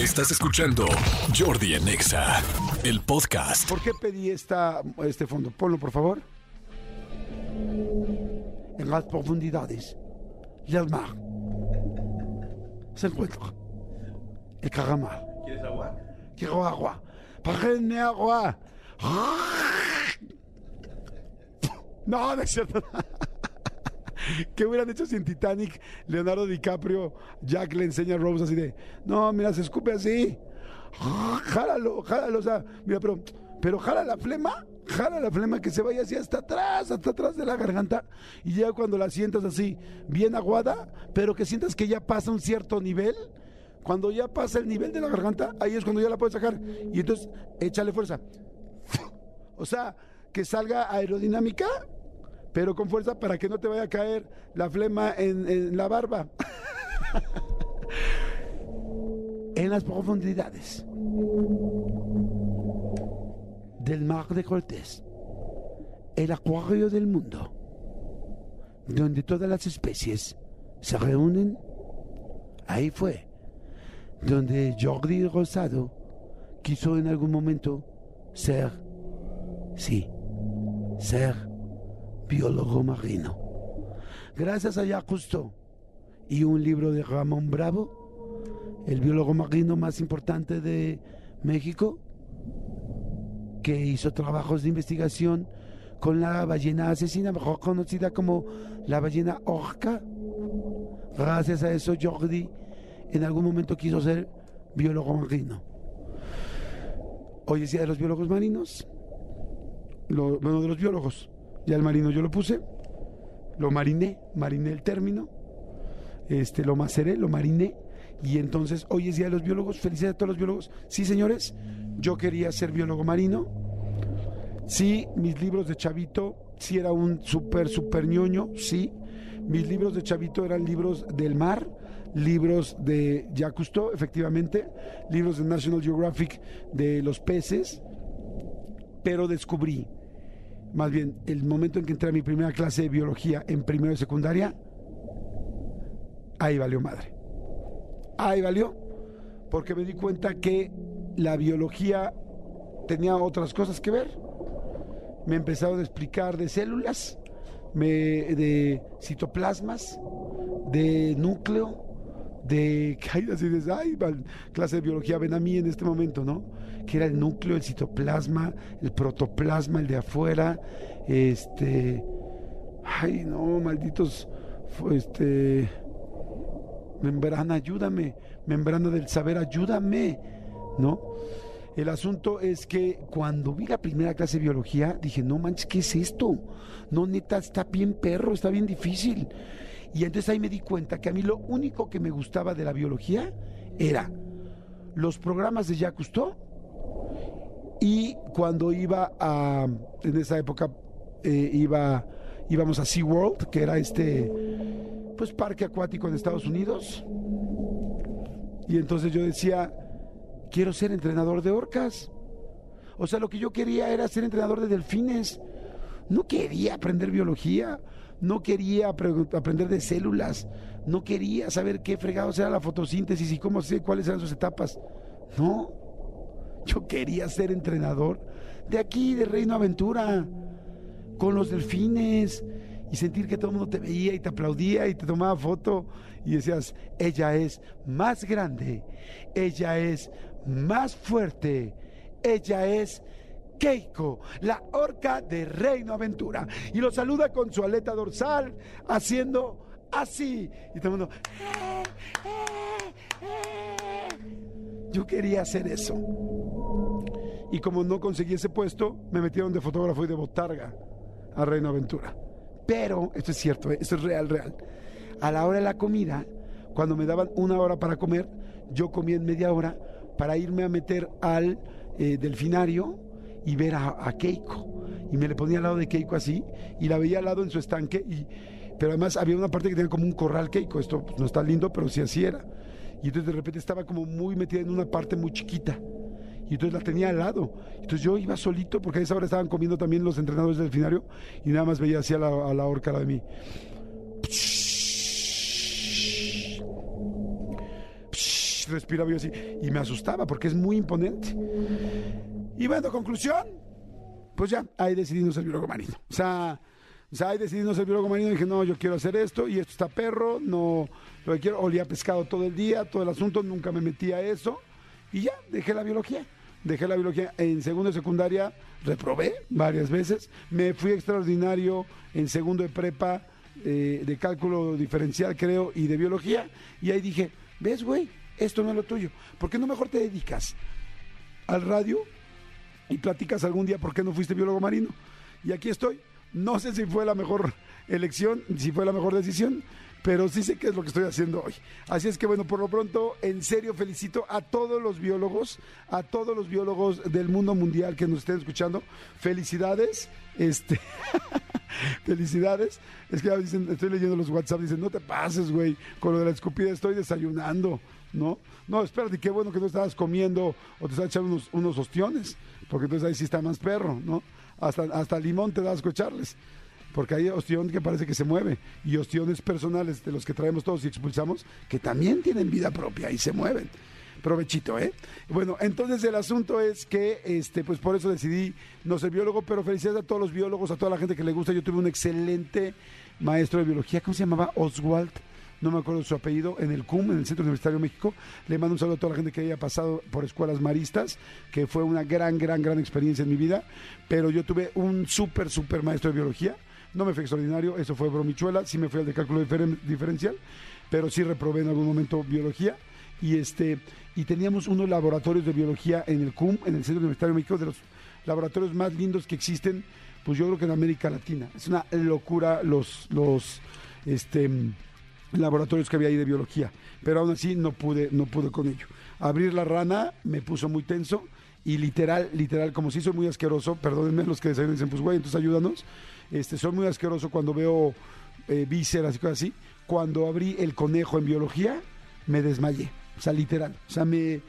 Estás escuchando Jordi en Exa, el podcast. ¿Por qué pedí esta, este fondo? Ponlo, por favor. En las profundidades del mar se encuentra el caramar. ¿Quieres agua? Quiero agua. Párenme agua. No, no es cierto. ¿Qué hubieran hecho si en Titanic Leonardo DiCaprio, Jack le enseña a Rose así de, no, mira, se escupe así. Jálalo, jálalo, o sea, mira, pero, pero jala la flema, jala la flema que se vaya así hasta atrás, hasta atrás de la garganta. Y ya cuando la sientas así, bien aguada, pero que sientas que ya pasa un cierto nivel, cuando ya pasa el nivel de la garganta, ahí es cuando ya la puedes sacar. Y entonces, échale fuerza. O sea, que salga aerodinámica, pero con fuerza para que no te vaya a caer la flema en, la barba. en las profundidades del mar de Cortés, el acuario del mundo, donde todas las especies se reúnen, ahí fue donde Jordi Rosado quiso en algún momento ser, sí, ser biólogo marino. Gracias a Jacques Cousteau y un libro de Ramón Bravo, el biólogo marino más importante de México, que hizo trabajos de investigación con la ballena asesina, mejor conocida como la ballena orca. Gracias a eso Jordi en algún momento quiso ser biólogo marino. Hoy es día de los biólogos marinos, bueno, de los biólogos. Ya el marino yo lo puse, lo mariné, mariné el término, este, lo maceré, lo mariné. Y entonces hoy es día de los biólogos. Felicidades a todos los biólogos. Sí, señores, yo quería ser biólogo marino. Sí, mis libros de chavito, sí era un súper, súper ñoño, sí. Mis libros de chavito eran libros del mar, libros de Cousteau, efectivamente, libros de National Geographic de los peces, pero descubrí, más bien, el momento en que entré a mi primera clase de biología en primero de secundaria, ahí valió madre. Ahí valió, porque me di cuenta que la biología tenía otras cosas que ver. Me empezaron a explicar de células, de citoplasmas, de núcleo, de caídas y de ay, clase de biología, ven a mí en este momento, ¿no? Que era el núcleo, el citoplasma, el protoplasma, el de afuera, este, ay, no, malditos, este, membrana, ayúdame, membrana del saber, ayúdame, ¿no? El asunto es que cuando vi la primera clase de biología, dije, no manches, ¿qué es esto? No, neta, está bien perro, está bien difícil. Y entonces ahí me di cuenta que a mí lo único que me gustaba de la biología era los programas de Jacques Cousteau y cuando iba a, en esa época, eh, iba, íbamos a SeaWorld, que era este, pues, parque acuático en Estados Unidos. Y entonces yo decía, quiero ser entrenador de orcas. O sea, lo que yo quería era ser entrenador de delfines. No quería aprender biología, no quería apre- aprender de células, no quería saber qué fregados era la fotosíntesis y cómo sé cuáles eran sus etapas. No, yo quería ser entrenador de aquí, de Reino Aventura, con los delfines y sentir que todo el mundo te veía y te aplaudía y te tomaba foto y decías, ella es más grande, ella es más fuerte, ella es Keiko, la orca de Reino Aventura. Y lo saluda con su aleta dorsal, haciendo así. Y todo el mundo... Yo quería hacer eso. Y como no conseguí ese puesto, me metieron de fotógrafo y de botarga a Reino Aventura. Pero, esto es cierto, ¿eh? esto es real, real. A la hora de la comida, cuando me daban una hora para comer, yo comía en media hora para irme a meter al eh, delfinario y ver a, a Keiko. Y me le ponía al lado de Keiko así, y la veía al lado en su estanque, y, pero además había una parte que tenía como un corral Keiko. Esto pues, no está lindo, pero sí así era. Y entonces de repente estaba como muy metida en una parte muy chiquita. Y entonces la tenía al lado. Entonces yo iba solito, porque a esa hora estaban comiendo también los entrenadores del delfinario, y nada más veía así a la, a la orca, de mí. respiraba yo así y me asustaba porque es muy imponente. Y bueno, conclusión, pues ya, ahí decidí no ser biólogo marino. O sea, o sea, ahí decidí no ser biólogo marino dije, no, yo quiero hacer esto y esto está perro, no, lo que quiero, olía pescado todo el día, todo el asunto, nunca me metí a eso y ya, dejé la biología. Dejé la biología en segundo de secundaria, reprobé varias veces, me fui extraordinario en segundo de prepa, eh, de cálculo diferencial creo, y de biología, y ahí dije, ves güey, esto no es lo tuyo, ¿por qué no mejor te dedicas al radio y platicas algún día por qué no fuiste biólogo marino? Y aquí estoy, no sé si fue la mejor elección, si fue la mejor decisión, pero sí sé qué es lo que estoy haciendo hoy. Así es que bueno, por lo pronto, en serio felicito a todos los biólogos, a todos los biólogos del mundo mundial que nos estén escuchando. Felicidades, este felicidades. Es que dicen, estoy leyendo los WhatsApp, dicen, no te pases, güey, con lo de la escupida estoy desayunando, ¿no? No, espérate, qué bueno que no estabas comiendo o te estás echando unos, unos ostiones, porque entonces ahí sí está más perro, ¿no? Hasta, hasta limón te das a escucharles porque hay ostión que parece que se mueve y ostiones personales de los que traemos todos y expulsamos que también tienen vida propia y se mueven. Provechito, ¿eh? Bueno, entonces el asunto es que, este, pues por eso decidí no ser biólogo, pero felicidades a todos los biólogos, a toda la gente que le gusta. Yo tuve un excelente maestro de biología, ¿cómo se llamaba? Oswald no me acuerdo su apellido, en el CUM, en el Centro Universitario de México. Le mando un saludo a toda la gente que haya pasado por escuelas maristas, que fue una gran, gran, gran experiencia en mi vida. Pero yo tuve un súper, súper maestro de biología. No me fue extraordinario, eso fue bromichuela, sí me fui al de cálculo diferen- diferencial, pero sí reprobé en algún momento biología. Y este y teníamos unos laboratorios de biología en el CUM, en el Centro Universitario de México, de los laboratorios más lindos que existen, pues yo creo que en América Latina. Es una locura los, los este, laboratorios que había ahí de biología, pero aún así no pude, no pude con ello. Abrir la rana me puso muy tenso y literal, literal, como si soy muy asqueroso, perdónenme los que desayunan dicen, pues güey, entonces ayúdanos, este, soy muy asqueroso cuando veo eh, vísceras y cosas así. Cuando abrí el conejo en biología, me desmayé, o sea, literal, o sea, me,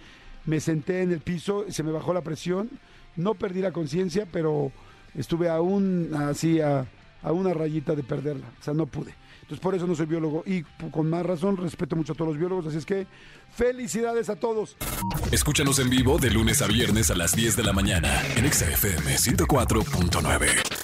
me senté en el piso, se me bajó la presión, no perdí la conciencia, pero estuve aún así a, a una rayita de perderla, o sea, no pude. Entonces por eso no soy biólogo y con más razón respeto mucho a todos los biólogos, así es que felicidades a todos. Escúchanos en vivo de lunes a viernes a las 10 de la mañana en Exa FM 104.9.